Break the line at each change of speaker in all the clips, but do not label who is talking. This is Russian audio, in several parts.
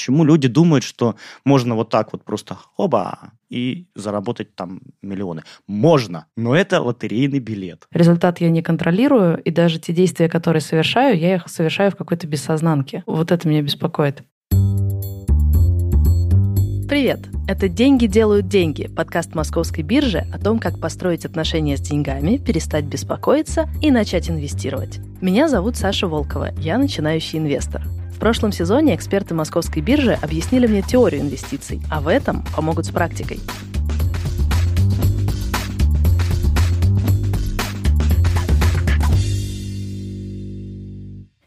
Почему люди думают, что можно вот так вот просто оба и заработать там миллионы? Можно, но это лотерейный билет.
Результат я не контролирую, и даже те действия, которые совершаю, я их совершаю в какой-то бессознанке. Вот это меня беспокоит. Привет! Это «Деньги делают деньги» – подкаст московской биржи о том, как построить отношения с деньгами, перестать беспокоиться и начать инвестировать. Меня зовут Саша Волкова, я начинающий инвестор. Прошлом сезоне эксперты московской биржи объяснили мне теорию инвестиций, а в этом помогут с практикой.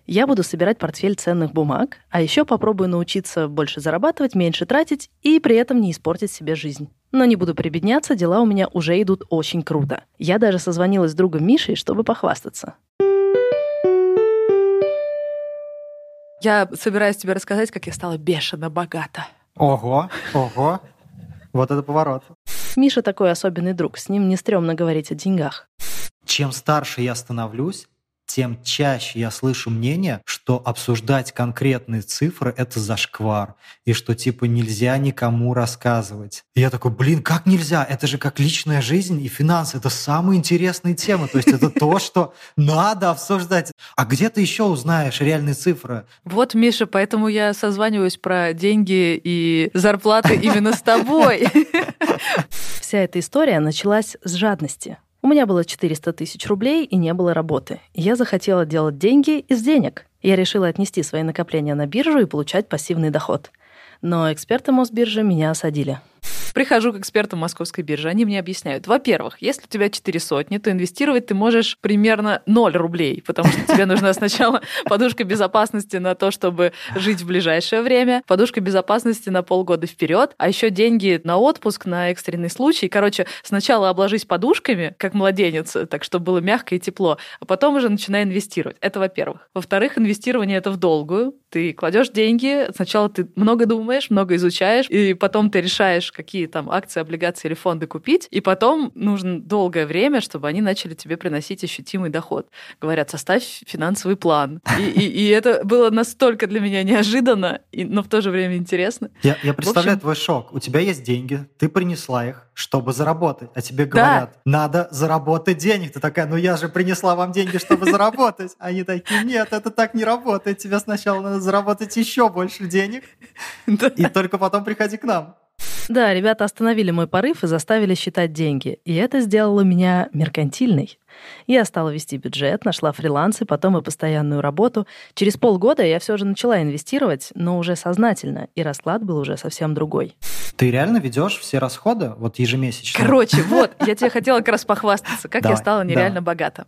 Я буду собирать портфель ценных бумаг, а еще попробую научиться больше зарабатывать, меньше тратить и при этом не испортить себе жизнь. Но не буду прибедняться, дела у меня уже идут очень круто. Я даже созвонилась с другом Мишей, чтобы похвастаться.
Я собираюсь тебе рассказать, как я стала бешено богата.
Ого, ого. Вот это поворот.
Миша такой особенный друг, с ним не стрёмно говорить о деньгах.
Чем старше я становлюсь, тем чаще я слышу мнение, что обсуждать конкретные цифры — это зашквар, и что типа нельзя никому рассказывать. И я такой, блин, как нельзя? Это же как личная жизнь и финансы. Это самая интересная тема. То есть это то, что надо обсуждать. А где ты еще узнаешь реальные цифры?
Вот, Миша, поэтому я созваниваюсь про деньги и зарплаты именно с тобой.
Вся эта история началась с жадности. У меня было 400 тысяч рублей и не было работы. Я захотела делать деньги из денег. Я решила отнести свои накопления на биржу и получать пассивный доход. Но эксперты Мосбиржи меня осадили.
Прихожу к экспертам московской биржи, они мне объясняют. Во-первых, если у тебя 4 сотни, то инвестировать ты можешь примерно 0 рублей, потому что тебе нужна сначала подушка безопасности на то, чтобы жить в ближайшее время, подушка безопасности на полгода вперед, а еще деньги на отпуск, на экстренный случай. Короче, сначала обложись подушками, как младенец, так чтобы было мягко и тепло, а потом уже начинай инвестировать. Это во-первых. Во-вторых, инвестирование это в долгую. Ты кладешь деньги, сначала ты много думаешь, много изучаешь, и потом ты решаешь, какие там акции, облигации или фонды купить, и потом нужно долгое время, чтобы они начали тебе приносить ощутимый доход. Говорят, составь финансовый план. И, и, и это было настолько для меня неожиданно, и, но в то же время интересно.
Я, я представляю общем... твой шок. У тебя есть деньги, ты принесла их, чтобы заработать, а тебе говорят, да. надо заработать денег. Ты такая, ну я же принесла вам деньги, чтобы заработать. Они такие, нет, это так не работает. Тебе сначала надо заработать еще больше денег, и только потом приходи к нам.
Да, ребята остановили мой порыв и заставили считать деньги. И это сделало меня меркантильной. Я стала вести бюджет, нашла фрилансы, потом и постоянную работу. Через полгода я все же начала инвестировать, но уже сознательно, и расклад был уже совсем другой.
Ты реально ведешь все расходы вот ежемесячно?
Короче, вот, я тебе хотела как раз похвастаться, как я стала нереально богата.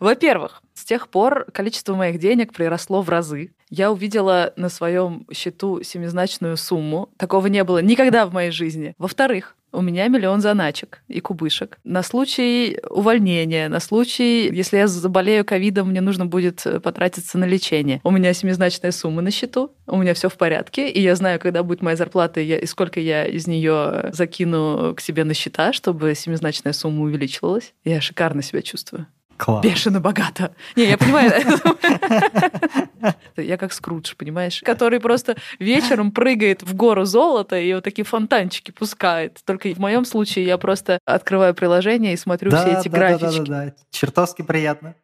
Во-первых, с тех пор количество моих денег приросло в разы. Я увидела на своем счету семизначную сумму. Такого не было никогда в моей жизни. Во-вторых, у меня миллион заначек и кубышек. На случай увольнения, на случай, если я заболею ковидом, мне нужно будет э, потратиться на лечение. У меня семизначная сумма на счету, у меня все в порядке, и я знаю, когда будет моя зарплата и, я, и сколько я из нее закину к себе на счета, чтобы семизначная сумма увеличивалась. Я шикарно себя чувствую.
Класс.
Бешено богато. Не, я понимаю. Я как Скрудж, понимаешь? Который просто вечером прыгает в гору золота и вот такие фонтанчики пускает. Только в моем случае я просто открываю приложение и смотрю все эти графики. Да, да, да.
Чертовски приятно.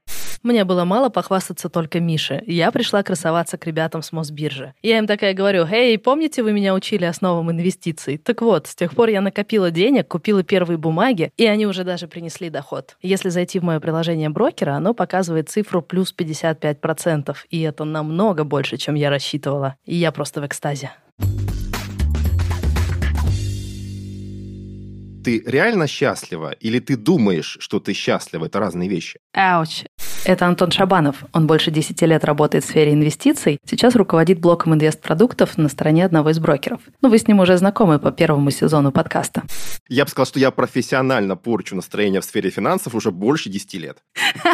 Мне было мало похвастаться только Мише. Я пришла красоваться к ребятам с Мосбиржи. Я им такая говорю, «Эй, помните, вы меня учили основам инвестиций? Так вот, с тех пор я накопила денег, купила первые бумаги, и они уже даже принесли доход. Если зайти в мое приложение брокера, оно показывает цифру плюс 55%, и это намного больше, чем я рассчитывала. И я просто в экстазе.
Ты реально счастлива или ты думаешь, что ты счастлива? Это разные вещи.
Ауч. Это Антон Шабанов. Он больше 10 лет работает в сфере инвестиций. Сейчас руководит блоком инвестпродуктов на стороне одного из брокеров. Ну, вы с ним уже знакомы по первому сезону подкаста.
Я бы сказал, что я профессионально порчу настроение в сфере финансов уже больше 10 лет.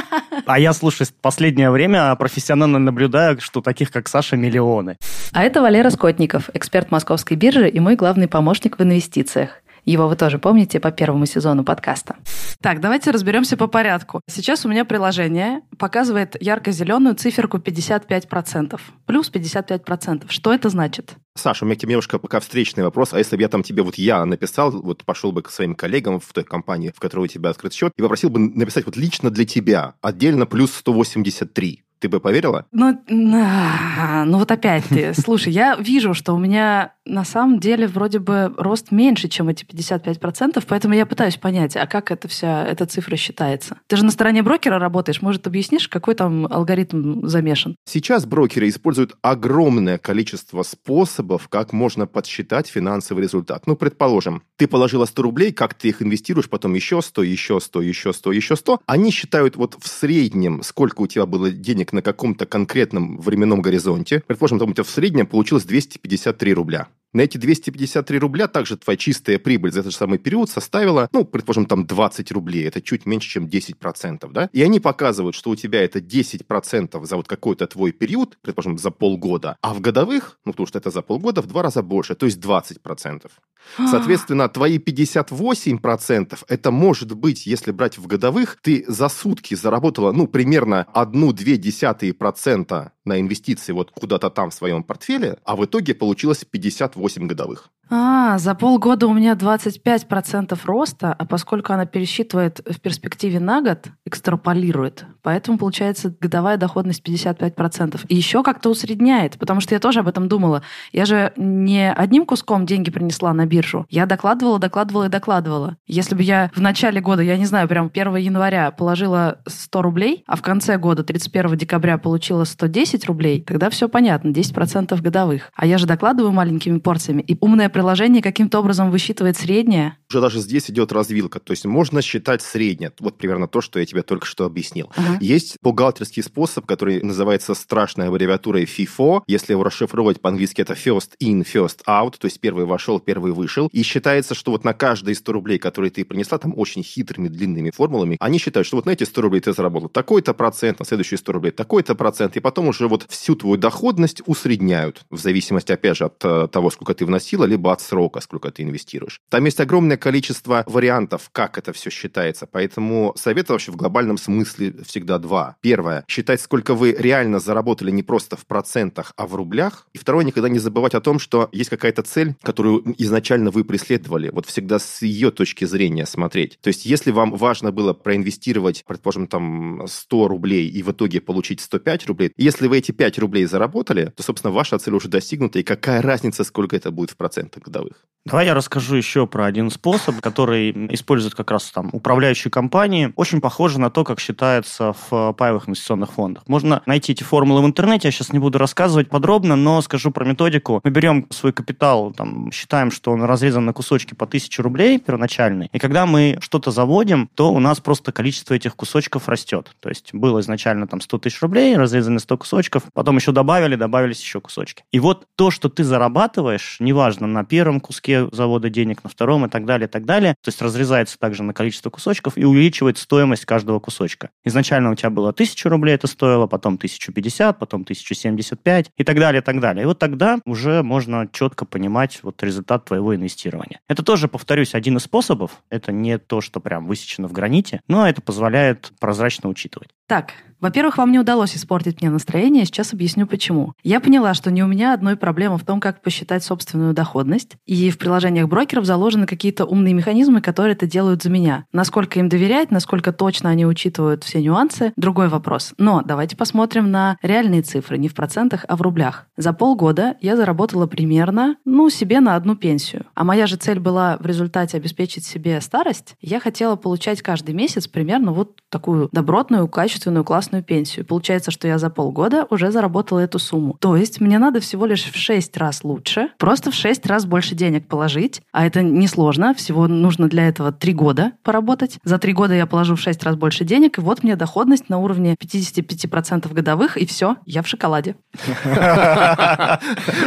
А я, слушай, в последнее время профессионально наблюдаю, что таких, как Саша, миллионы.
А это Валера Скотников, эксперт московской биржи и мой главный помощник в инвестициях. Его вы тоже помните по первому сезону подкаста.
Так, давайте разберемся по порядку. Сейчас у меня приложение показывает ярко-зеленую циферку 55%. Плюс 55%. Что это значит?
Саша, у меня к тебе немножко пока встречный вопрос. А если бы я там тебе вот я написал, вот пошел бы к своим коллегам в той компании, в которой у тебя открыт счет, и попросил бы написать вот лично для тебя отдельно плюс 183. Ты бы поверила?
Ну, на, ну вот опять ты. Слушай, я вижу, что у меня на самом деле вроде бы рост меньше, чем эти 55%, поэтому я пытаюсь понять, а как эта вся эта цифра считается? Ты же на стороне брокера работаешь, может, объяснишь, какой там алгоритм замешан?
Сейчас брокеры используют огромное количество способов, как можно подсчитать финансовый результат. Ну, предположим, ты положила 100 рублей, как ты их инвестируешь, потом еще 100, еще 100, еще 100, еще 100. Они считают вот в среднем, сколько у тебя было денег на каком-то конкретном временном горизонте. Предположим, там у тебя в среднем получилось 253 рубля. На эти 253 рубля также твоя чистая прибыль за этот же самый период составила, ну, предположим, там 20 рублей. Это чуть меньше, чем 10%, да? И они показывают, что у тебя это 10% за вот какой-то твой период, предположим, за полгода, а в годовых, ну, потому что это за полгода, в два раза больше, то есть 20%. Соответственно, твои 58% это может быть, если брать в годовых, ты за сутки заработала, ну, примерно 1,2% на инвестиции вот куда-то там в своем портфеле, а в итоге получилось 58 годовых.
А, за полгода у меня 25% роста, а поскольку она пересчитывает в перспективе на год, экстраполирует, поэтому получается годовая доходность 55%. И еще как-то усредняет, потому что я тоже об этом думала. Я же не одним куском деньги принесла на биржу. Я докладывала, докладывала и докладывала. Если бы я в начале года, я не знаю, прям 1 января положила 100 рублей, а в конце года, 31 декабря, получила 110 рублей, тогда все понятно, 10% годовых. А я же докладываю маленькими порциями. И умная приложение каким-то образом высчитывает среднее.
Уже даже здесь идет развилка. То есть можно считать среднее. Вот примерно то, что я тебе только что объяснил.
Ага.
Есть бухгалтерский способ, который называется страшной аббревиатурой FIFO. Если его расшифровывать по-английски, это first in, first out. То есть первый вошел, первый вышел. И считается, что вот на каждые 100 рублей, которые ты принесла, там очень хитрыми длинными формулами, они считают, что вот на эти 100 рублей ты заработал такой-то процент, на следующие 100 рублей такой-то процент. И потом уже вот всю твою доходность усредняют. В зависимости, опять же, от э, того, сколько ты вносила, либо от срока, сколько ты инвестируешь. Там есть огромное количество вариантов, как это все считается. Поэтому совет вообще в глобальном смысле всегда два. Первое, считать, сколько вы реально заработали не просто в процентах, а в рублях. И второе, никогда не забывать о том, что есть какая-то цель, которую изначально вы преследовали. Вот всегда с ее точки зрения смотреть. То есть, если вам важно было проинвестировать, предположим, там 100 рублей и в итоге получить 105 рублей, если вы эти 5 рублей заработали, то, собственно, ваша цель уже достигнута, и какая разница, сколько это будет в процентах годовых.
Давай я расскажу еще про один способ, который используют как раз там управляющие компании. Очень похоже на то, как считается в паевых инвестиционных фондах. Можно найти эти формулы в интернете, я сейчас не буду рассказывать подробно, но скажу про методику. Мы берем свой капитал, там, считаем, что он разрезан на кусочки по 1000 рублей первоначальный, и когда мы что-то заводим, то у нас просто количество этих кусочков растет. То есть было изначально там 100 тысяч рублей, разрезаны 100 кусочков, потом еще добавили, добавились еще кусочки. И вот то, что ты зарабатываешь, неважно, на первом куске завода денег, на втором и так далее, и так далее, то есть разрезается также на количество кусочков и увеличивает стоимость каждого кусочка. Изначально у тебя было 1000 рублей это стоило, потом 1050, потом 1075 и так далее, и так далее. И вот тогда уже можно четко понимать вот результат твоего инвестирования. Это тоже, повторюсь, один из способов. Это не то, что прям высечено в граните, но это позволяет прозрачно учитывать.
Так, во-первых, вам не удалось испортить мне настроение, сейчас объясню почему. Я поняла, что не у меня одной проблема в том, как посчитать собственную доходность, и в приложениях брокеров заложены какие-то умные механизмы, которые это делают за меня. Насколько им доверять, насколько точно они учитывают все нюансы, другой вопрос. Но давайте посмотрим на реальные цифры, не в процентах, а в рублях. За полгода я заработала примерно, ну, себе на одну пенсию. А моя же цель была в результате обеспечить себе старость. Я хотела получать каждый месяц примерно вот такую добротную, качественную, классную пенсию. Получается, что я за полгода уже заработала эту сумму. То есть мне надо всего лишь в 6 раз лучше, просто в 6 раз больше денег положить, а это несложно, всего нужно для этого 3 года поработать. За 3 года я положу в 6 раз больше денег, и вот мне доходность на уровне 55% годовых, и все, я в шоколаде.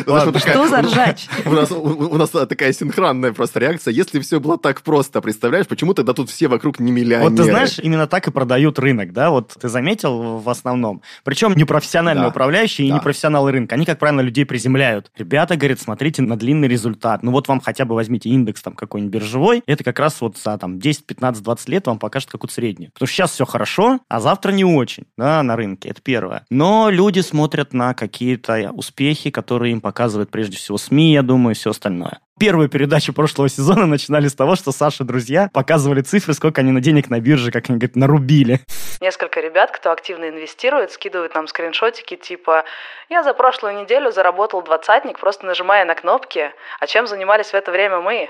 Что за ржач?
У нас, у нас такая синхронная просто реакция. Если все было так просто, представляешь, почему тогда тут все вокруг не миллионеры?
Вот ты знаешь, именно так и продают рынок, да? Вот ты заметил, заметил в основном. Причем не профессиональные
Да.
управляющие и
Да.
не профессионалы рынка. Они, как правило, людей приземляют. Ребята, говорят, смотрите на длинный результат. Ну вот вам хотя бы возьмите индекс там какой-нибудь биржевой. Это как раз вот за там 10, 15, 20 лет вам покажет какую-то среднюю. Потому что сейчас все хорошо, а завтра не очень, да, на рынке. Это первое. Но люди смотрят на какие-то успехи, которые им показывают прежде всего СМИ, я думаю, и все остальное. Первую передачу прошлого сезона начинали с того, что Саша друзья показывали цифры, сколько они на денег на бирже, как они говорят, нарубили.
Несколько ребят, кто активно инвестирует, скидывают нам скриншотики типа «Я за прошлую неделю заработал двадцатник, просто нажимая на кнопки, а чем занимались в это время мы?»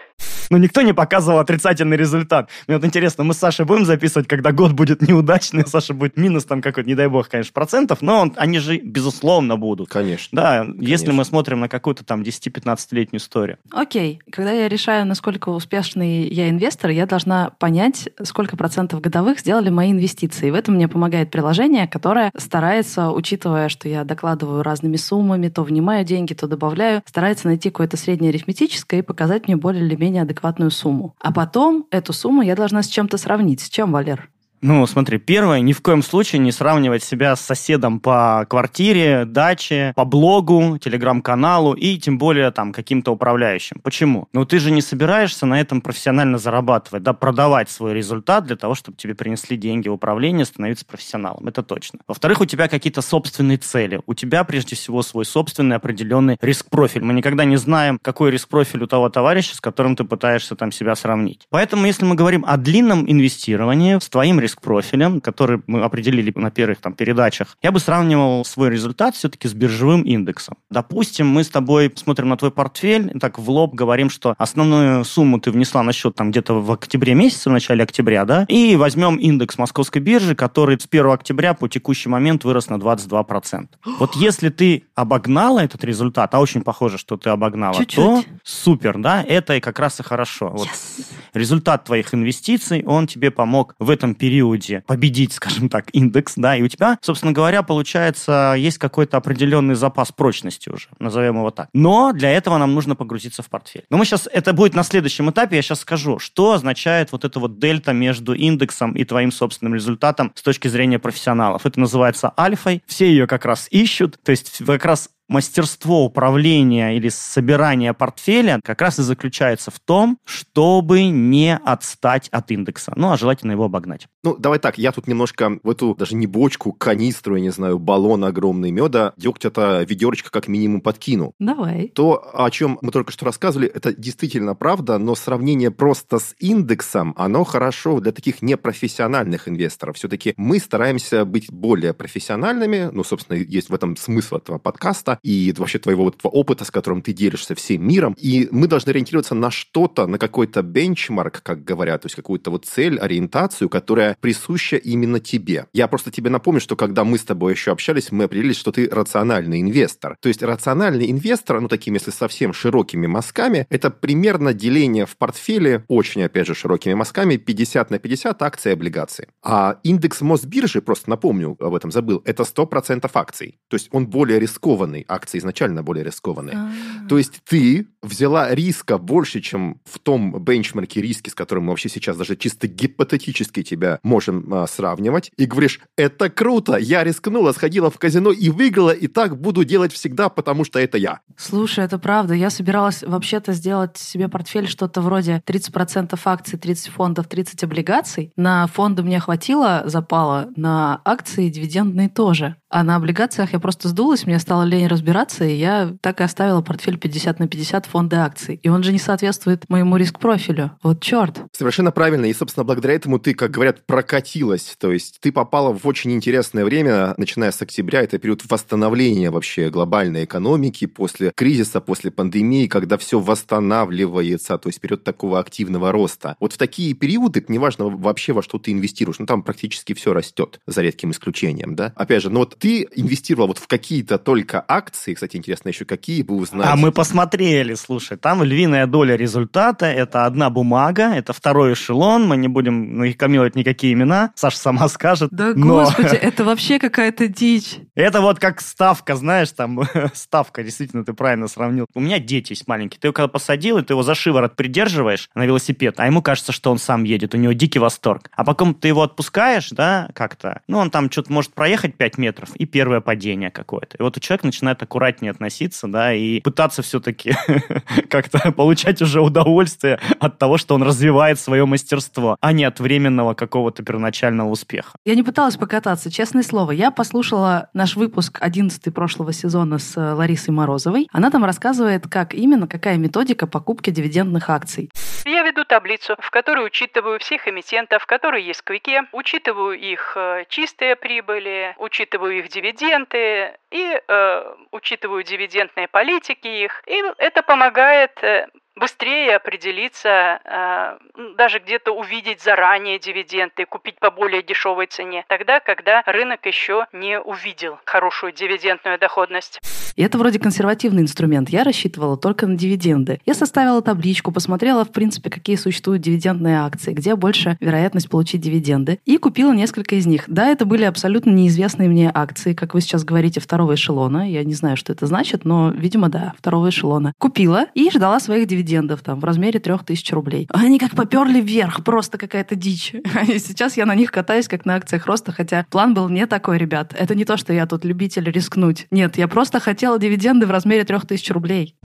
Но никто не показывал отрицательный результат. Мне вот интересно, мы с Сашей будем записывать, когда год будет неудачный, у Саши будет минус там какой-то, не дай бог, конечно, процентов, но он- они же, безусловно, будут.
Конечно.
Да, если
Конечно.
мы смотрим на какую-то там 10-15-летнюю историю.
Окей, когда я решаю, насколько успешный я инвестор, я должна понять, сколько процентов годовых сделали мои инвестиции. В этом мне помогает приложение, которое старается, учитывая, что я докладываю разными суммами, то внимаю деньги, то добавляю, старается найти какое-то среднее арифметическое и показать мне более или менее адекватную сумму. А потом эту сумму я должна с чем-то сравнить. С чем, Валер?
Ну, смотри, первое, ни в коем случае не сравнивать себя с соседом по квартире, даче, по блогу, телеграм-каналу и тем более там каким-то управляющим. Почему? Ну, ты же не собираешься на этом профессионально зарабатывать, да, продавать свой результат для того, чтобы тебе принесли деньги в управление, становиться профессионалом. Это точно. Во-вторых, у тебя какие-то собственные цели. У тебя, прежде всего, свой собственный определенный риск-профиль. Мы никогда не знаем, какой риск-профиль у того товарища, с которым ты пытаешься там себя сравнить. Поэтому, если мы говорим о длинном инвестировании с твоим риск-профилем, который мы определили на первых там передачах, я бы сравнивал свой результат все-таки с биржевым индексом. Допустим, мы с тобой смотрим на твой портфель, так в лоб говорим, что основную сумму ты внесла на счет там где-то в октябре месяце, в начале октября, да, и возьмем индекс московской биржи, который с 1 октября по текущий момент вырос на 22%. Вот если ты обогнала этот результат, а очень похоже, что ты обогнала,
Чуть-чуть.
то супер, да, это и как раз и хорошо. Вот результат твоих инвестиций, он тебе помог в этом периоде победить, скажем так, индекс, да, и у тебя, собственно говоря, получается, есть какой-то определенный запас прочности уже, назовем его так. Но для этого нам нужно погрузиться в портфель. Но мы сейчас, это будет на следующем этапе, я сейчас скажу, что означает вот эта вот дельта между индексом и твоим собственным результатом с точки зрения профессионалов. Это называется альфой, все ее как раз ищут, то есть как раз мастерство управления или собирания портфеля как раз и заключается в том, чтобы не отстать от индекса. Ну, а желательно его обогнать.
Ну, давай так, я тут немножко в эту даже не бочку, канистру, я не знаю, баллон огромный меда, дегтя-то ведерочка как минимум подкину.
Давай.
То, о чем мы только что рассказывали, это действительно правда, но сравнение просто с индексом, оно хорошо для таких непрофессиональных инвесторов. Все-таки мы стараемся быть более профессиональными, ну, собственно, есть в этом смысл этого подкаста, и вообще твоего вот опыта, с которым ты делишься всем миром. И мы должны ориентироваться на что-то, на какой-то бенчмарк, как говорят, то есть какую-то вот цель, ориентацию, которая присуща именно тебе. Я просто тебе напомню, что когда мы с тобой еще общались, мы определились, что ты рациональный инвестор. То есть рациональный инвестор, ну, такими, если совсем широкими мазками, это примерно деление в портфеле, очень, опять же, широкими мазками, 50 на 50 акций и облигаций. А индекс Мосбиржи, просто напомню, об этом забыл, это 100% акций. То есть он более рискованный, акции изначально более рискованные.
А.
То есть ты взяла риска больше, чем в том бенчмарке риски, с которым мы вообще сейчас даже чисто гипотетически тебя можем а, сравнивать, и говоришь, это круто, я рискнула, сходила в казино и выиграла, и так буду делать всегда, потому что это я.
Слушай, это правда. Я собиралась вообще-то сделать себе портфель что-то вроде 30% акций, 30 фондов, 30 облигаций. На фонды мне хватило запала, на акции дивидендные тоже. А на облигациях я просто сдулась, мне стало лень разбираться, и я так и оставила портфель 50 на 50 фонды акций. И он же не соответствует моему риск-профилю. Вот черт.
Совершенно правильно. И, собственно, благодаря этому ты, как говорят, прокатилась. То есть ты попала в очень интересное время, начиная с октября. Это период восстановления вообще глобальной экономики после кризиса, после пандемии, когда все восстанавливается. То есть период такого активного роста. Вот в такие периоды, неважно вообще во что ты инвестируешь, ну там практически все растет, за редким исключением, да? Опять же, ну вот ты инвестировал вот в какие-то только акции, кстати, интересно еще какие бы узнать.
А мы посмотрели, слушай, там львиная доля результата, это одна бумага, это второй эшелон, мы не будем рекламировать никакие имена, Саша сама скажет.
Да,
но...
господи, это вообще какая-то дичь.
Это вот как ставка, знаешь, там ставка, действительно, ты правильно сравнил. У меня дети есть маленькие, ты его когда посадил, и ты его за шиворот придерживаешь на велосипед, а ему кажется, что он сам едет, у него дикий восторг. А потом ты его отпускаешь, да, как-то, ну, он там что-то может проехать 5 метров, и первое падение какое-то. И вот у человека начинает аккуратнее относиться, да, и пытаться все-таки как-то получать уже удовольствие от того, что он развивает свое мастерство, а не от временного какого-то первоначального успеха.
Я не пыталась покататься, честное слово. Я послушала наш выпуск 11 прошлого сезона с э, Ларисой Морозовой. Она там рассказывает, как именно, какая методика покупки дивидендных акций.
Я веду таблицу, в которой учитываю всех эмитентов, которые есть в Квике, учитываю их э, чистые прибыли, учитываю их дивиденды и э, учитываю дивидендные политики их. И это помогает э, быстрее определиться, э, даже где-то увидеть заранее дивиденды, купить по более дешевой цене, тогда, когда рынок еще не увидел хорошую дивидендную доходность.
И это вроде консервативный инструмент. Я рассчитывала только на дивиденды. Я составила табличку, посмотрела, в принципе, какие существуют дивидендные акции, где больше вероятность получить дивиденды, и купила несколько из них. Да, это были абсолютно неизвестные мне акции, как вы сейчас говорите, второго эшелона. Я не знаю, что это значит, но, видимо, да, второго эшелона. Купила и ждала своих дивидендов там в размере 3000 рублей. Они как поперли вверх, просто какая-то дичь. И сейчас я на них катаюсь, как на акциях роста, хотя план был не такой, ребят. Это не то, что я тут любитель рискнуть. Нет, я просто хотела дивиденды в размере 3000 рублей.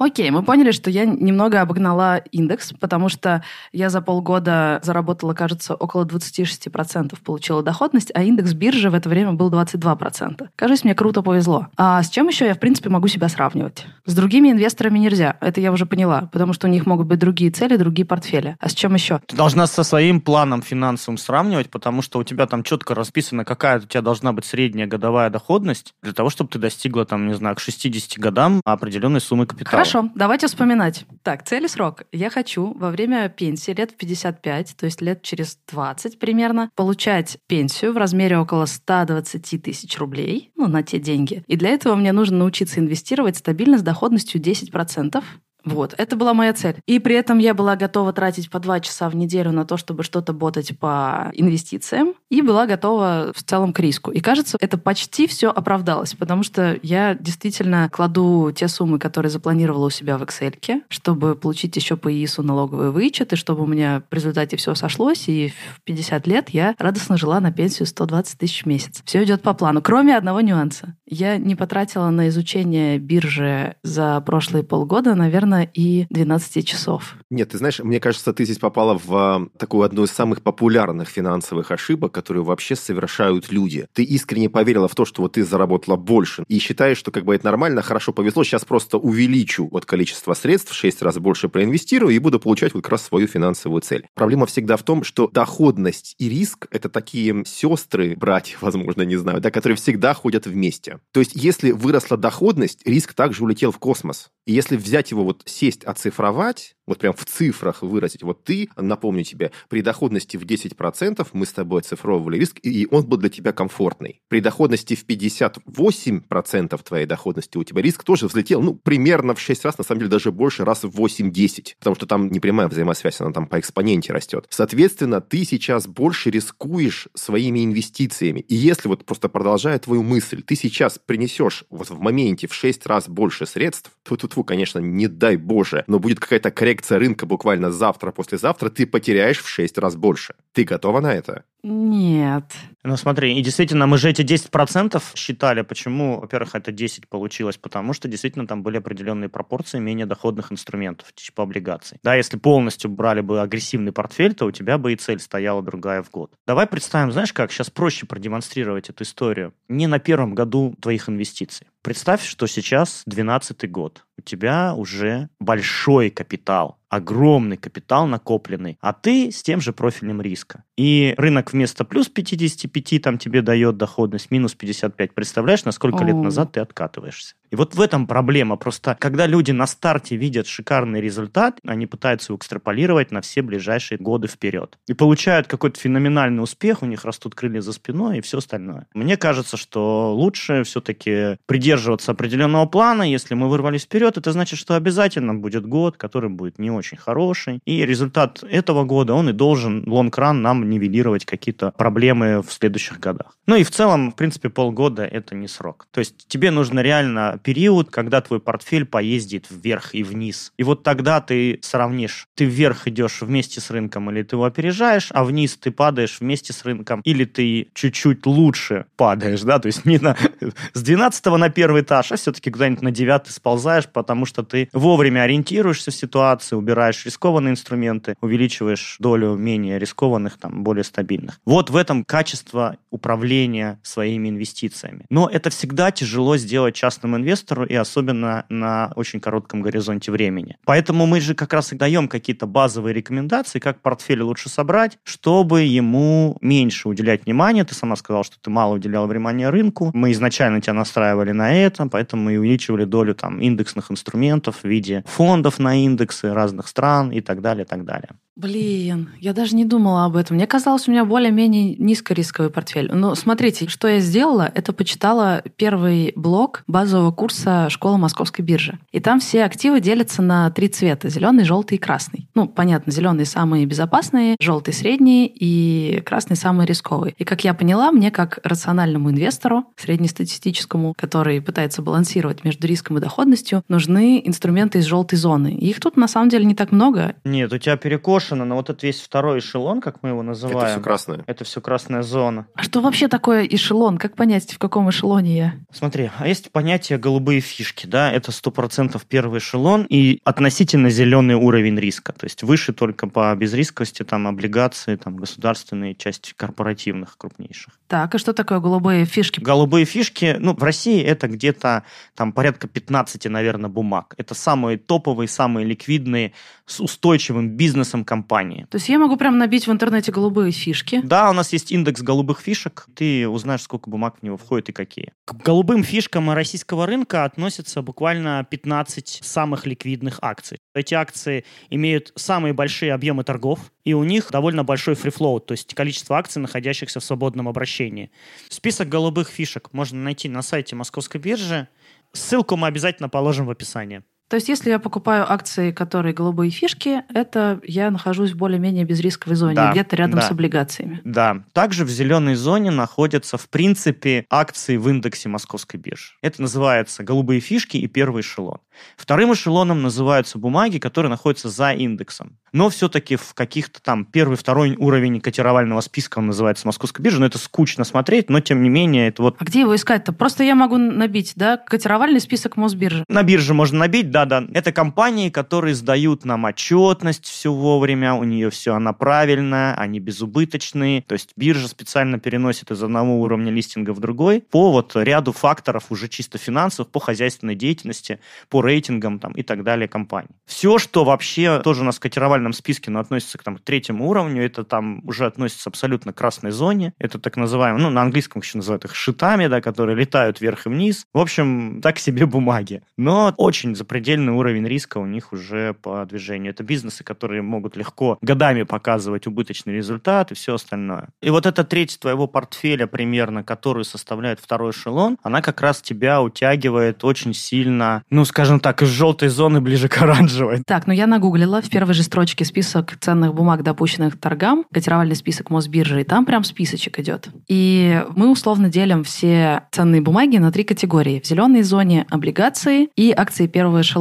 Окей, мы поняли, что я немного обогнала индекс, потому что я за полгода заработала, кажется, около 26%, получила доходность, а индекс биржи в это время был 22%. Кажется, мне круто повезло. А с чем еще я, в принципе, могу себя сравнивать? С другими инвесторами нельзя, это я уже поняла, потому что у них могут быть другие цели, другие портфели. А с чем еще?
Ты должна со своим планом финансовым сравнивать, потому что у тебя там четко расписано, какая у тебя должна быть средняя годовая доходность для того, чтобы ты достигла, там, не знаю, к 60 годам определенной суммы капитала.
Хорошо, давайте вспоминать. Так, цель и срок. Я хочу во время пенсии лет в 55, то есть лет через 20 примерно, получать пенсию в размере около 120 тысяч рублей, ну, на те деньги. И для этого мне нужно научиться инвестировать стабильно с доходностью 10%. Вот, это была моя цель. И при этом я была готова тратить по два часа в неделю на то, чтобы что-то ботать по инвестициям, и была готова в целом к риску. И кажется, это почти все оправдалось, потому что я действительно кладу те суммы, которые запланировала у себя в Excel, чтобы получить еще по ИИСу налоговый вычет, и чтобы у меня в результате все сошлось, и в 50 лет я радостно жила на пенсию 120 тысяч в месяц. Все идет по плану, кроме одного нюанса. Я не потратила на изучение биржи за прошлые полгода, наверное, и 12 часов.
Нет, ты знаешь, мне кажется, ты здесь попала в а, такую одну из самых популярных финансовых ошибок, которые вообще совершают люди. Ты искренне поверила в то, что вот ты заработала больше, и считаешь, что как бы это нормально, хорошо повезло, сейчас просто увеличу вот количество средств, в 6 раз больше проинвестирую и буду получать вот как раз свою финансовую цель. Проблема всегда в том, что доходность и риск – это такие сестры, братья, возможно, не знаю, да, которые всегда ходят вместе. То есть, если выросла доходность, риск также улетел в космос. И если взять его вот сесть, оцифровать, вот прям в цифрах выразить, вот ты, напомню тебе, при доходности в 10% мы с тобой оцифровывали риск, и он был для тебя комфортный. При доходности в 58% твоей доходности у тебя риск тоже взлетел, ну, примерно в 6 раз, на самом деле даже больше, раз в 8-10, потому что там непрямая взаимосвязь, она там по экспоненте растет. Соответственно, ты сейчас больше рискуешь своими инвестициями. И если вот просто продолжая твою мысль, ты сейчас принесешь вот в моменте в 6 раз больше средств, тьфу-тьфу, конечно, не дай боже, но будет какая-то коррекция рынка буквально завтра, послезавтра, ты потеряешь в 6 раз больше. Ты готова на это?
Нет.
Ну смотри, и действительно, мы же эти 10% считали. Почему? Во-первых, это 10 получилось, потому что действительно там были определенные пропорции менее доходных инструментов, типа облигаций. Да, если полностью брали бы агрессивный портфель, то у тебя бы и цель стояла другая в год. Давай представим, знаешь как, сейчас проще продемонстрировать эту историю. Не на первом году твоих инвестиций. Представь, что сейчас 12 год. У тебя уже большой капитал, огромный капитал накопленный, а ты с тем же профилем риска. И рынок вместо плюс 55 там тебе дает доходность, минус 55. Представляешь, на сколько лет назад ты откатываешься? И вот в этом проблема. Просто когда люди на старте видят шикарный результат, они пытаются его экстраполировать на все ближайшие годы вперед. И получают какой-то феноменальный успех, у них растут крылья за спиной и все остальное. Мне кажется, что лучше все-таки придерживаться определенного плана. Если мы вырвались вперед, это значит, что обязательно будет год, который будет не очень хороший. И результат этого года, он и должен лонг-ран нам нивелировать какие-то проблемы в следующих годах. Ну и в целом, в принципе, полгода это не срок. То есть тебе нужно реально период, когда твой портфель поездит вверх и вниз. И вот тогда ты сравнишь, ты вверх идешь вместе с рынком или ты его опережаешь, а вниз ты падаешь вместе с рынком или ты чуть-чуть лучше падаешь, да, то есть не на, с 12 на первый этаж, а все-таки куда-нибудь на 9 сползаешь, потому что ты вовремя ориентируешься в ситуации, убираешь рискованные инструменты, увеличиваешь долю менее рискованных, там, более стабильных. Вот в этом качество управления своими инвестициями. Но это всегда тяжело сделать частному инвестору и особенно на очень коротком горизонте времени. Поэтому мы же как раз и даем какие-то базовые рекомендации, как портфель лучше собрать, чтобы ему меньше уделять внимания. Ты сама сказала, что ты мало уделял внимания рынку. Мы изначально тебя настраивали на это, поэтому мы увеличивали долю там индексных инструментов в виде фондов на индексы разных стран и так далее, и так далее.
Блин, я даже не думала об этом. Мне казалось, у меня более-менее низкорисковый портфель. Но смотрите, что я сделала, это почитала первый блок базового курса школы Московской биржи. И там все активы делятся на три цвета. Зеленый, желтый и красный. Ну, понятно, зеленый самые безопасные, желтый средний и красный самый рисковый. И как я поняла, мне как рациональному инвестору, среднестатистическому, который пытается балансировать между риском и доходностью, нужны инструменты из желтой зоны. И их тут на самом деле не так много.
Нет, у тебя перекошено на вот этот весь второй эшелон, как мы его называем. Это
все красное.
Это все красная зона.
А что вообще такое эшелон? Как понять, в каком эшелоне я?
Смотри, а есть понятие голубые фишки, да, это сто процентов первый эшелон и относительно зеленый уровень риска, то есть выше только по безрисковости, там, облигации, там, государственные части корпоративных крупнейших.
Так, и что такое голубые фишки?
Голубые фишки, ну, в России это где-то там порядка 15, наверное, бумаг. Это самые топовые, самые ликвидные, с устойчивым бизнесом компании.
То есть я могу прям набить в интернете голубые фишки?
Да, у нас есть индекс голубых фишек. Ты узнаешь, сколько бумаг в него входит и какие. К голубым фишкам российского рынка относятся буквально 15 самых ликвидных акций. Эти акции имеют самые большие объемы торгов, и у них довольно большой фрифлоут, то есть количество акций, находящихся в свободном обращении. Список голубых фишек можно найти на сайте Московской биржи. Ссылку мы обязательно положим в описании.
То есть, если я покупаю акции, которые голубые фишки, это я нахожусь в более-менее безрисковой зоне, да, где-то рядом
да,
с облигациями.
Да. Также в зеленой зоне находятся, в принципе, акции в индексе Московской биржи. Это называется голубые фишки и первый эшелон. Вторым эшелоном называются бумаги, которые находятся за индексом. Но все-таки в каких-то там первый, второй уровень котировального списка он называется Московской биржи, но это скучно смотреть, но тем не менее это вот...
А где его искать-то? Просто я могу набить, да, котировальный список Мосбиржи.
На бирже можно набить, да-да. Это компании, которые сдают нам отчетность все вовремя, у нее все она правильная, они безубыточные, то есть биржа специально переносит из одного уровня листинга в другой по вот ряду факторов уже чисто финансовых, по хозяйственной деятельности, по рейтингам там, и так далее компаний. Все, что вообще тоже у нас в котировальном списке, но относится к там, третьему уровню, это там уже относится абсолютно к красной зоне. Это так называемые, ну, на английском еще называют их шитами, да, которые летают вверх и вниз. В общем, так себе бумаги. Но очень запредельный уровень риска у них уже по движению. Это бизнесы, которые могут легко годами показывать убыточный результат и все остальное. И вот эта треть твоего портфеля примерно, которую составляет второй эшелон, она как раз тебя утягивает очень сильно, ну, скажем так, из желтой зоны ближе к оранжевой.
Так, ну я нагуглила в первой же строчке список ценных бумаг, допущенных к торгам, котировальный список Мосбиржи, и там прям списочек идет. И мы условно делим все ценные бумаги на три категории. В зеленой зоне облигации и акции первого эшелона,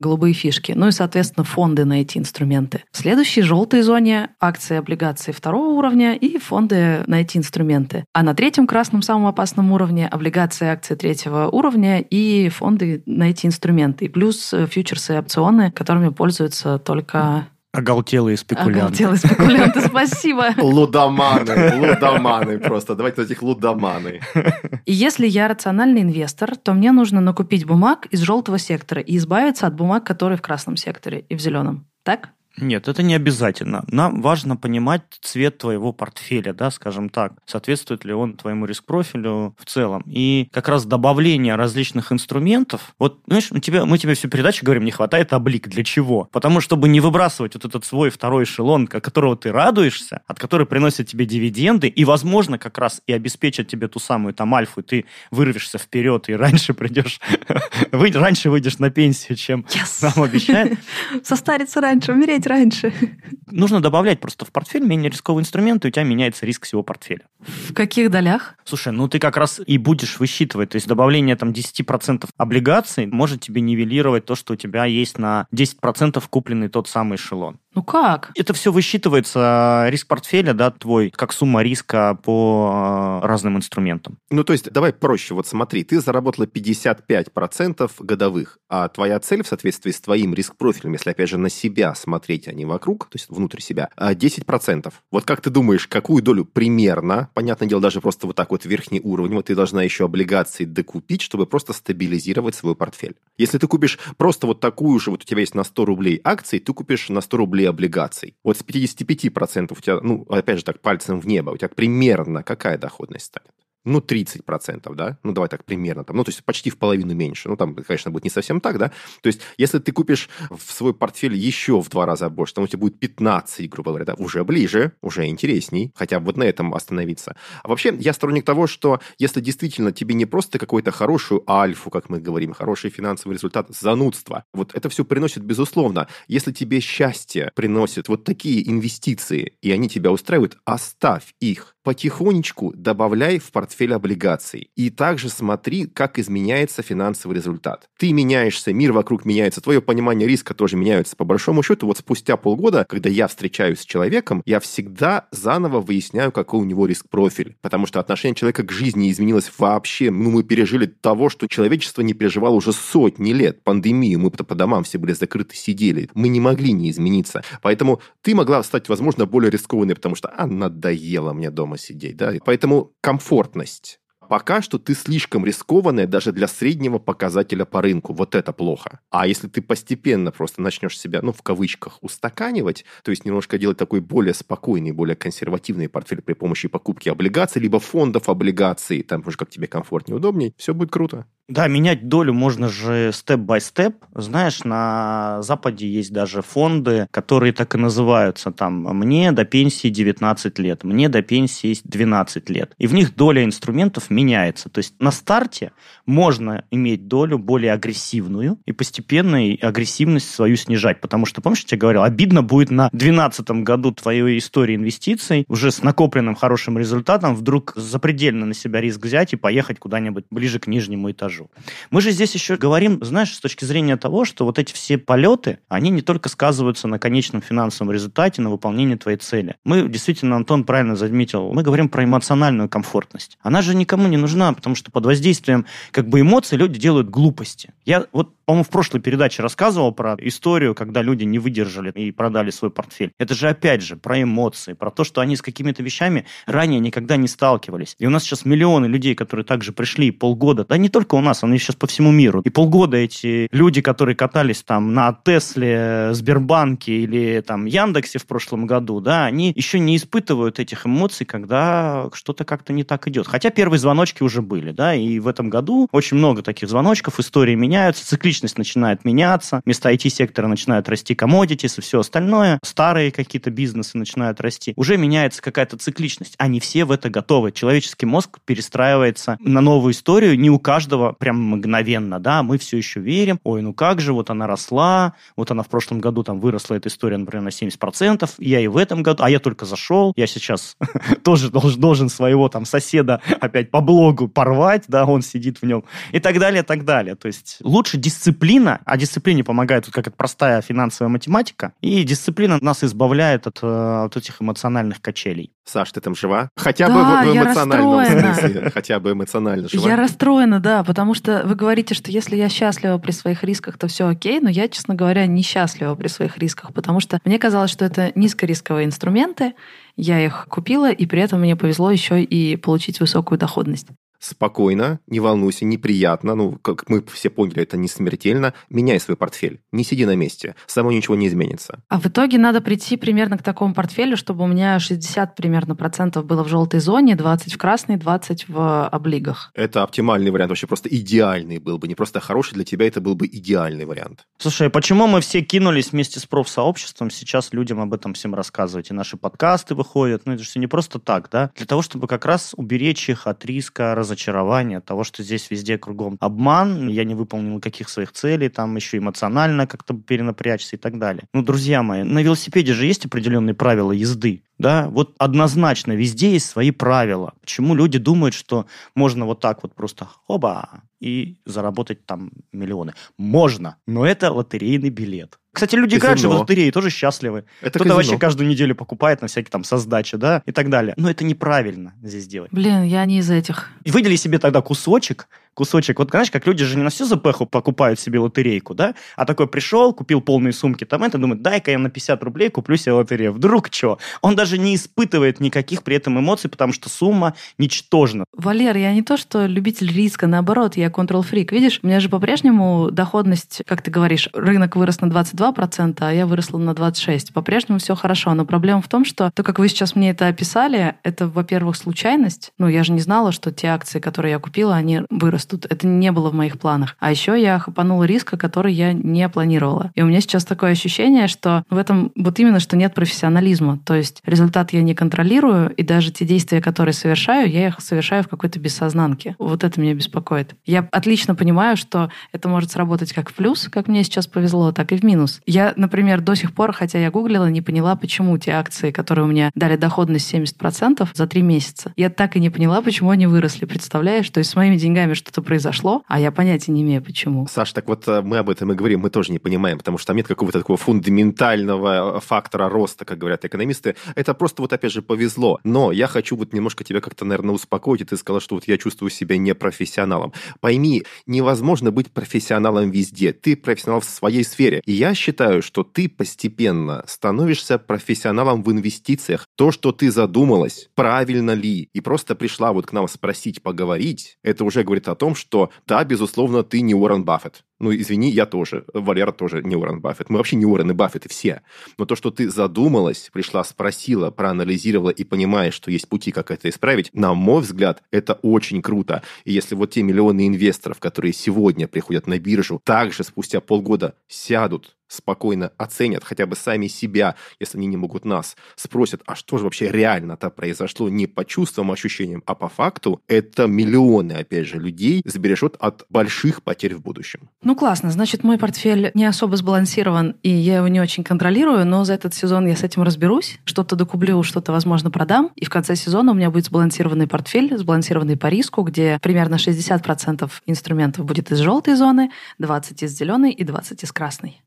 голубые фишки. Ну и, соответственно, фонды на эти инструменты. В следующей желтой зоне акции, облигации второго уровня и фонды на эти инструменты. А на третьем красном, самом опасном уровне облигации, акции третьего уровня и фонды на эти инструменты. И плюс фьючерсы и опционы, которыми пользуются только
Оголтелые спекулянты.
Оголтелые спекулянты, спасибо.
Лудоманы, лудоманы просто. Давайте этих лудоманы.
И если я рациональный инвестор, то мне нужно накупить бумаг из желтого сектора и избавиться от бумаг, которые в красном секторе и в зеленом. Так?
Нет, это не обязательно. Нам важно понимать цвет твоего портфеля, да, скажем так. Соответствует ли он твоему риск-профилю в целом. И как раз добавление различных инструментов. Вот, знаешь, у тебя, мы тебе всю передачу говорим, не хватает облик. Для чего? Потому чтобы не выбрасывать вот этот свой второй эшелон, от которого ты радуешься, от которого приносит тебе дивиденды, и, возможно, как раз и обеспечит тебе ту самую там альфу, и ты вырвешься вперед и раньше придешь, раньше выйдешь на пенсию, чем
yes.
нам обещают.
Состариться раньше, умереть раньше.
Нужно добавлять просто в портфель менее рисковые инструменты, и у тебя меняется риск всего портфеля.
В каких долях?
Слушай, ну ты как раз и будешь высчитывать. То есть добавление там 10% облигаций может тебе нивелировать то, что у тебя есть на 10% купленный тот самый эшелон.
Ну как?
Это все высчитывается, э, риск портфеля, да, твой, как сумма риска по э, разным инструментам.
Ну, то есть, давай проще. Вот смотри, ты заработала 55% годовых, а твоя цель в соответствии с твоим риск-профилем, если, опять же, на себя смотреть, а не вокруг, то есть внутрь себя, 10%. А вот как ты думаешь, какую долю примерно, понятное дело, даже просто вот так вот верхний уровень, вот ты должна еще облигации докупить, чтобы просто стабилизировать свой портфель. Если ты купишь просто вот такую же, вот у тебя есть на 100 рублей акций, ты купишь на 100 рублей облигаций. Вот с 55% у тебя, ну, опять же так, пальцем в небо, у тебя примерно какая доходность станет? Ну, 30%, да, ну, давай так примерно, там, ну, то есть почти в половину меньше, ну, там, конечно, будет не совсем так, да, то есть если ты купишь в свой портфель еще в два раза больше, там у тебя будет 15, грубо говоря, да, уже ближе, уже интересней, хотя бы вот на этом остановиться. А вообще, я сторонник того, что если действительно тебе не просто какую-то хорошую альфу, как мы говорим, хороший финансовый результат, занудство, вот это все приносит, безусловно, если тебе счастье приносит вот такие инвестиции, и они тебя устраивают, оставь их, потихонечку добавляй в портфель облигаций. И также смотри, как изменяется финансовый результат. Ты меняешься, мир вокруг меняется, твое понимание риска тоже меняется. По большому счету, вот спустя полгода, когда я встречаюсь с человеком, я всегда заново выясняю, какой у него риск-профиль. Потому что отношение человека к жизни изменилось вообще. Ну, мы пережили того, что человечество не переживало уже сотни лет. Пандемию, мы по домам все были закрыты, сидели. Мы не могли не измениться. Поэтому ты могла стать, возможно, более рискованной, потому что, а, надоело мне дома дома сидеть, да. Поэтому комфортность. Пока что ты слишком рискованная даже для среднего показателя по рынку. Вот это плохо. А если ты постепенно просто начнешь себя, ну, в кавычках, устаканивать, то есть немножко делать такой более спокойный, более консервативный портфель при помощи покупки облигаций, либо фондов облигаций, там уже как тебе комфортнее, удобнее, все будет круто.
Да, менять долю можно же степ-бай-степ. Знаешь, на Западе есть даже фонды, которые так и называются. Там «Мне до пенсии 19 лет», «Мне до пенсии 12 лет». И в них доля инструментов меняется. То есть на старте можно иметь долю более агрессивную и постепенно агрессивность свою снижать. Потому что, помнишь, я тебе говорил, обидно будет на 12 году твоей истории инвестиций, уже с накопленным хорошим результатом, вдруг запредельно на себя риск взять и поехать куда-нибудь ближе к нижнему этажу. Мы же здесь еще говорим, знаешь, с точки зрения того, что вот эти все полеты, они не только сказываются на конечном финансовом результате, на выполнении твоей цели. Мы действительно, Антон правильно заметил, мы говорим про эмоциональную комфортность. Она же никому не нужна, потому что под воздействием как бы эмоций люди делают глупости. Я вот по-моему, в прошлой передаче рассказывал про историю, когда люди не выдержали и продали свой портфель. Это же, опять же, про эмоции, про то, что они с какими-то вещами ранее никогда не сталкивались. И у нас сейчас миллионы людей, которые также пришли полгода, да не только у нас, они сейчас по всему миру. И полгода эти люди, которые катались там на Тесле, Сбербанке или там Яндексе в прошлом году, да, они еще не испытывают этих эмоций, когда что-то как-то не так идет. Хотя первые звоночки уже были, да, и в этом году очень много таких звоночков, истории меняются, цикличность начинает меняться, вместо IT-сектора начинают расти commodities и все остальное, старые какие-то бизнесы начинают расти, уже меняется какая-то цикличность. Они все в это готовы. Человеческий мозг перестраивается на новую историю, не у каждого прям мгновенно, да, мы все еще верим, ой, ну как же, вот она росла, вот она в прошлом году там выросла, эта история, например, на 70%, я и в этом году, а я только зашел, я сейчас тоже должен, своего там соседа опять по блогу порвать, да, он сидит в нем, и так далее, и так далее. То есть лучше дисциплина а дисциплине помогает вот как это простая финансовая математика, и дисциплина нас избавляет от, э, от этих эмоциональных качелей.
Саш, ты там жива? Хотя
да,
бы в, в эмоциональном смысле. Хотя бы эмоционально жива.
Я расстроена, да, потому что вы говорите, что если я счастлива при своих рисках, то все окей, но я, честно говоря, несчастлива при своих рисках, потому что мне казалось, что это низкорисковые инструменты, я их купила, и при этом мне повезло еще и получить высокую доходность.
Спокойно, не волнуйся, неприятно, ну, как мы все поняли, это не смертельно, меняй свой портфель, не сиди на месте, само ничего не изменится.
А в итоге надо прийти примерно к такому портфелю, чтобы у меня 60 примерно процентов было в желтой зоне, 20 в красной, 20 в облигах.
Это оптимальный вариант, вообще просто идеальный был бы, не просто хороший для тебя, это был бы идеальный вариант.
Слушай, а почему мы все кинулись вместе с профсообществом сейчас людям об этом всем рассказывать? И наши подкасты выходят, ну это же все не просто так, да? Для того, чтобы как раз уберечь их от риска разочарования, от того, что здесь везде кругом обман, я не выполнил каких своих целей, там еще эмоционально как-то перенапрячься и так далее. Ну, друзья мои, на велосипеде же есть определенные правила езды. Да, вот однозначно везде есть свои правила. Почему люди думают, что можно вот так вот просто оба и заработать там миллионы? Можно, но это лотерейный билет. Кстати, люди играют же в
Казино.
лотереи, тоже счастливы.
Это
Кто-то
казино.
вообще каждую неделю покупает на всякие там создачи, да, и так далее. Но это неправильно здесь делать.
Блин, я не из этих.
Выдели себе тогда кусочек, кусочек. Вот, знаешь, как люди же не на всю ЗПХу покупают себе лотерейку, да? А такой пришел, купил полные сумки там это, думает, дай-ка я на 50 рублей куплю себе лотерею. Вдруг что? Он даже не испытывает никаких при этом эмоций, потому что сумма ничтожна.
Валер, я не то, что любитель риска, наоборот, я контрол-фрик. Видишь, у меня же по-прежнему доходность, как ты говоришь, рынок вырос на 22%, а я выросла на 26%. По-прежнему все хорошо, но проблема в том, что то, как вы сейчас мне это описали, это, во-первых, случайность. Ну, я же не знала, что те акции, которые я купила, они вырастут. Это не было в моих планах. А еще я хапанула риска, который я не планировала. И у меня сейчас такое ощущение, что в этом вот именно, что нет профессионализма. То есть результат я не контролирую, и даже те действия, которые совершаю, я их совершаю в какой-то бессознанке. Вот это меня беспокоит. Я отлично понимаю, что это может сработать как в плюс, как мне сейчас повезло, так и в минус. Я, например, до сих пор, хотя я гуглила, не поняла, почему те акции, которые у меня дали доходность 70% за три месяца, я так и не поняла, почему они выросли. Представляешь? То есть с моими деньгами что-то произошло, а я понятия не имею, почему.
Саш, так вот э, мы об этом и говорим, мы тоже не понимаем, потому что там нет какого-то такого фундаментального фактора роста, как говорят экономисты. Это просто вот опять же повезло. Но я хочу вот немножко тебя как-то, наверное, успокоить, ты сказала, что вот я чувствую себя непрофессионалом. Пойми, невозможно быть профессионалом везде. Ты профессионал в своей сфере. И я считаю, что ты постепенно становишься профессионалом в инвестициях. То, что ты задумалась, правильно ли, и просто пришла вот к нам спросить, поговорить, это уже говорит о том, что да, безусловно, ты не Уоррен Баффет. Ну, извини, я тоже. Валера тоже не Уоррен Баффет. Мы вообще не Уоррен и Баффеты все. Но то, что ты задумалась, пришла, спросила, проанализировала и понимаешь, что есть пути, как это исправить, на мой взгляд, это очень круто. И если вот те миллионы инвесторов, которые сегодня приходят на биржу, также спустя полгода сядут, спокойно оценят хотя бы сами себя, если они не могут нас, спросят, а что же вообще реально-то произошло не по чувствам, ощущениям, а по факту, это миллионы, опять же, людей сбережет от больших потерь в будущем.
Ну, классно. Значит, мой портфель не особо сбалансирован, и я его не очень контролирую, но за этот сезон я с этим разберусь. Что-то докуплю, что-то, возможно, продам. И в конце сезона у меня будет сбалансированный портфель, сбалансированный по риску, где примерно 60% инструментов будет из желтой зоны, 20% из зеленой и 20% из красной.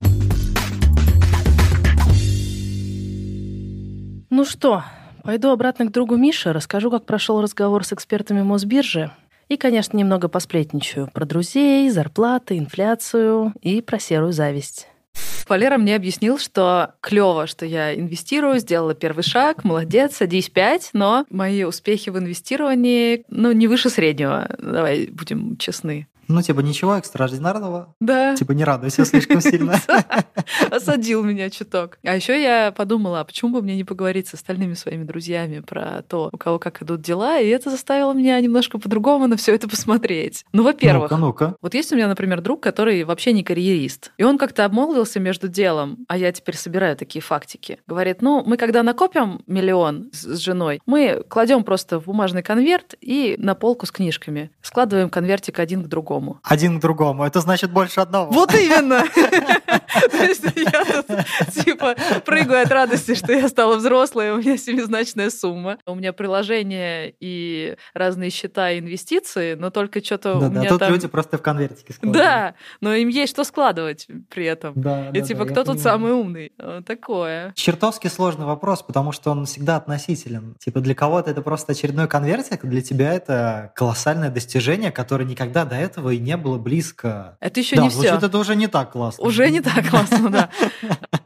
Ну что, пойду обратно к другу Мише, расскажу, как прошел разговор с экспертами Мосбиржи. И, конечно, немного посплетничаю про друзей, зарплаты, инфляцию и про серую зависть.
Валера мне объяснил, что клево, что я инвестирую, сделала первый шаг, молодец, садись пять, но мои успехи в инвестировании, ну, не выше среднего. Давай будем честны.
Ну, типа, ничего экстраординарного.
Да.
Типа, не радуйся слишком сильно.
Осадил меня чуток. А еще я подумала, а почему бы мне не поговорить с остальными своими друзьями про то, у кого как идут дела, и это заставило меня немножко по-другому на все это посмотреть. Ну, во-первых,
ну-ка.
вот есть у меня, например, друг, который вообще не карьерист. И он как-то обмолвился между делом, а я теперь собираю такие фактики. Говорит, ну, мы когда накопим миллион с женой, мы кладем просто в бумажный конверт и на полку с книжками. Складываем конвертик один к другому.
Один к другому. Это значит больше одного.
Вот именно! То есть я тут, типа, прыгаю от радости, что я стала взрослой, у меня семизначная сумма. У меня приложение и разные счета и инвестиции, но только что-то у меня
тут люди просто в конвертике складывают.
Да, но им есть что складывать при этом. И типа, кто тут самый умный? Вот Такое.
Чертовски сложный вопрос, потому что он всегда относителен. Типа для кого-то это просто очередной конвертик, для тебя это колоссальное достижение, которое никогда до этого и не было близко.
Это еще
да,
не все.
это уже не так классно.
Уже не так классно, да.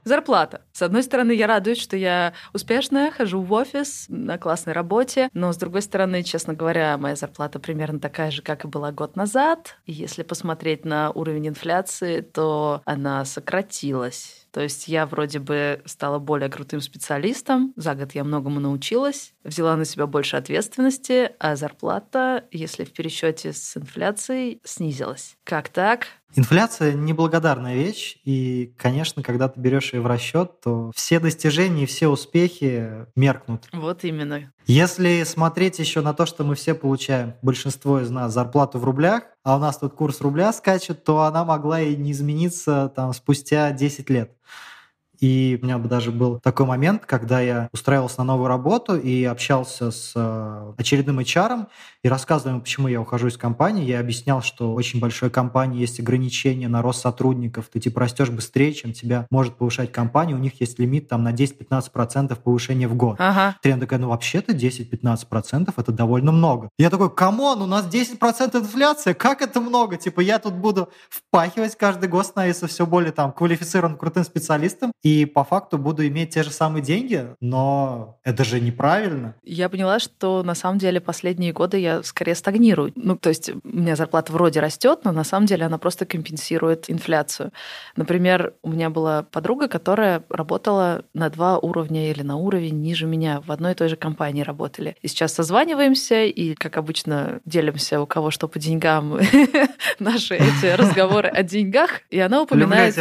Зарплата. С одной стороны, я радуюсь, что я успешная, хожу в офис на классной работе, но с другой стороны, честно говоря, моя зарплата примерно такая же, как и была год назад. И если посмотреть на уровень инфляции, то она сократилась. То есть я вроде бы стала более крутым специалистом, за год я многому научилась, взяла на себя больше ответственности, а зарплата, если в пересчете с инфляцией, снизилась. Как так?
Инфляция неблагодарная вещь, и, конечно, когда ты берешь ее в расчет, то все достижения и все успехи меркнут.
Вот именно.
Если смотреть еще на то, что мы все получаем, большинство из нас, зарплату в рублях, а у нас тут курс рубля скачет, то она могла и не измениться там спустя 10 лет. И у меня бы даже был такой момент, когда я устраивался на новую работу и общался с э, очередным HR, и рассказывал ему, почему я ухожу из компании. Я объяснял, что очень большой компании есть ограничения на рост сотрудников. Ты типа растешь быстрее, чем тебя может повышать компания. У них есть лимит там на 10-15% повышения в год.
Ага.
Трен такая, ну вообще-то 10-15% это довольно много. Я такой, come on, у нас 10% инфляция, как это много? Типа я тут буду впахивать каждый год, становиться все более там квалифицированным, крутым специалистом, и по факту буду иметь те же самые деньги, но это же неправильно.
Я поняла, что на самом деле последние годы я скорее стагнирую. Ну, то есть у меня зарплата вроде растет, но на самом деле она просто компенсирует инфляцию. Например, у меня была подруга, которая работала на два уровня или на уровень ниже меня. В одной и той же компании работали. И сейчас созваниваемся и, как обычно, делимся у кого что по деньгам, наши эти разговоры о деньгах. И она упоминает,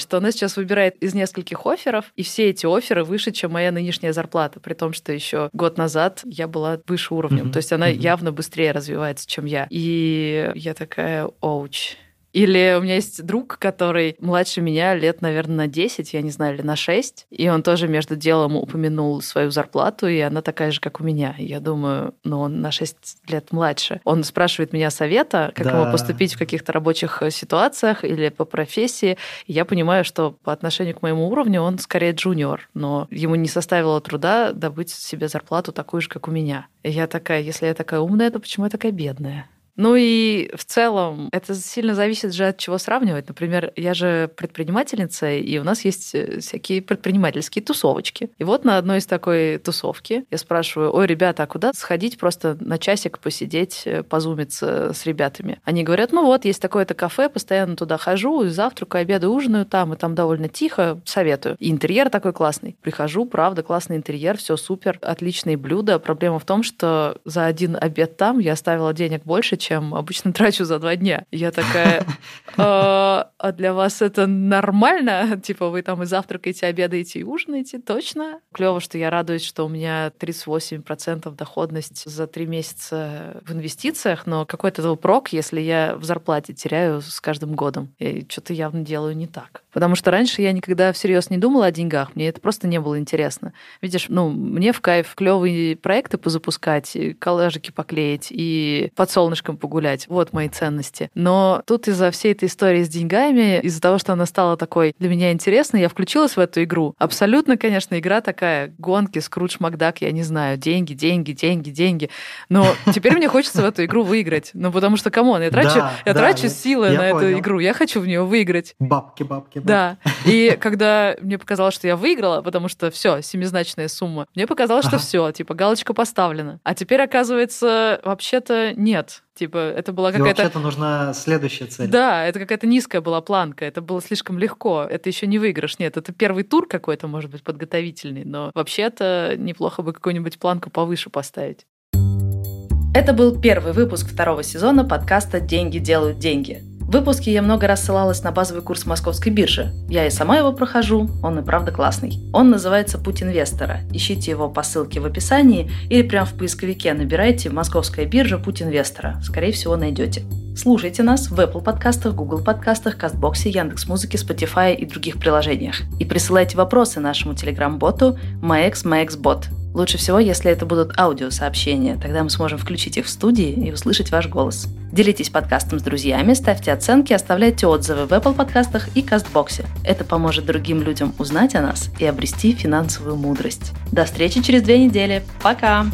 что она сейчас выбирает из нескольких офферов, и все эти офферы выше, чем моя нынешняя зарплата, при том, что еще год назад я была выше уровнем.
Мгм.
То есть она
Мгм.
явно быстрее развивается, чем я. И я такая, оуч. Или у меня есть друг, который младше меня лет, наверное, на 10, я не знаю, или на 6. И он тоже между делом упомянул свою зарплату, и она такая же, как у меня. Я думаю, ну, он на 6 лет младше. Он спрашивает меня совета, как
Да.
ему поступить в каких-то рабочих э, ситуациях или по профессии. И я понимаю, что по отношению к моему уровню он скорее джуниор, но ему не составило труда добыть себе зарплату такую же, как у меня. И я такая, если я такая умная, то почему я такая бедная? Ну и в целом это сильно зависит же от чего сравнивать. Например, я же предпринимательница, и у нас есть э, всякие предпринимательские тусовочки. И вот на одной из такой тусовки я спрашиваю, ой, ребята, а куда сходить просто на часик посидеть, э, позумиться с ребятами? Они говорят, ну вот, есть такое-то кафе, постоянно туда хожу, и завтракаю, обедаю, ужинаю там, и там довольно тихо, советую. И интерьер такой классный. Прихожу, правда, классный интерьер, все супер, отличные блюда. Проблема в том, что за один обед там я оставила денег больше, чем обычно трачу за два дня. Я такая, «А а для вас это нормально? Типа вы там и завтракаете, обедаете и ужинаете? Точно? Клево, что я радуюсь, что у меня 38% доходность за три месяца в инвестициях, но какой-то прок, если я в зарплате теряю с каждым годом. И что-то явно делаю не так. Потому что раньше я никогда всерьез не думала о деньгах, мне это просто не было интересно. Видишь, ну, мне в кайф клевые проекты позапускать, коллажики поклеить и под солнышком погулять. Вот мои ценности. Но тут из-за всей этой истории с деньгами, из-за того, что она стала такой для меня интересной, я включилась в эту игру. Абсолютно, конечно, игра такая, гонки, скрудж Макдак, я не знаю, деньги, деньги, деньги, деньги. Но теперь мне хочется в эту игру выиграть. Ну, потому что, come on, я трачу,
Да,
я
да,
трачу
я-
силы
я
на эту
понял.
игру, я хочу в нее выиграть.
Бабки, бабки, бабки.
Да. И когда мне показалось, что я выиграла, потому что все, семизначная сумма, мне показалось, что
Ага.
все, типа галочка поставлена. А теперь, оказывается, вообще-то нет. Типа, это была какая-то
вообще-то нужна следующая цель.
да, это какая-то низкая была планка, это было слишком легко, это еще не выигрыш, нет, это первый тур какой-то, может быть, подготовительный, но вообще-то неплохо бы какую-нибудь планку повыше поставить.
Это был первый выпуск второго сезона подкаста «Деньги делают деньги». В выпуске я много раз ссылалась на базовый курс московской биржи. Я и сама его прохожу, он и правда классный. Он называется «Путь инвестора». Ищите его по ссылке в описании или прямо в поисковике набирайте «Московская биржа. Путь инвестора». Скорее всего, найдете. Слушайте нас в Apple подкастах, Google подкастах, Кастбоксе, Яндекс.Музыке, Spotify и других приложениях. И присылайте вопросы нашему телеграм-боту MaexMaexBot. Лучше всего, если это будут аудиосообщения, тогда мы сможем включить их в студии и услышать ваш голос. Делитесь подкастом с друзьями, ставьте оценки, оставляйте отзывы в Apple подкастах и Кастбоксе. Это поможет другим людям узнать о нас и обрести финансовую мудрость. До встречи через две недели. Пока!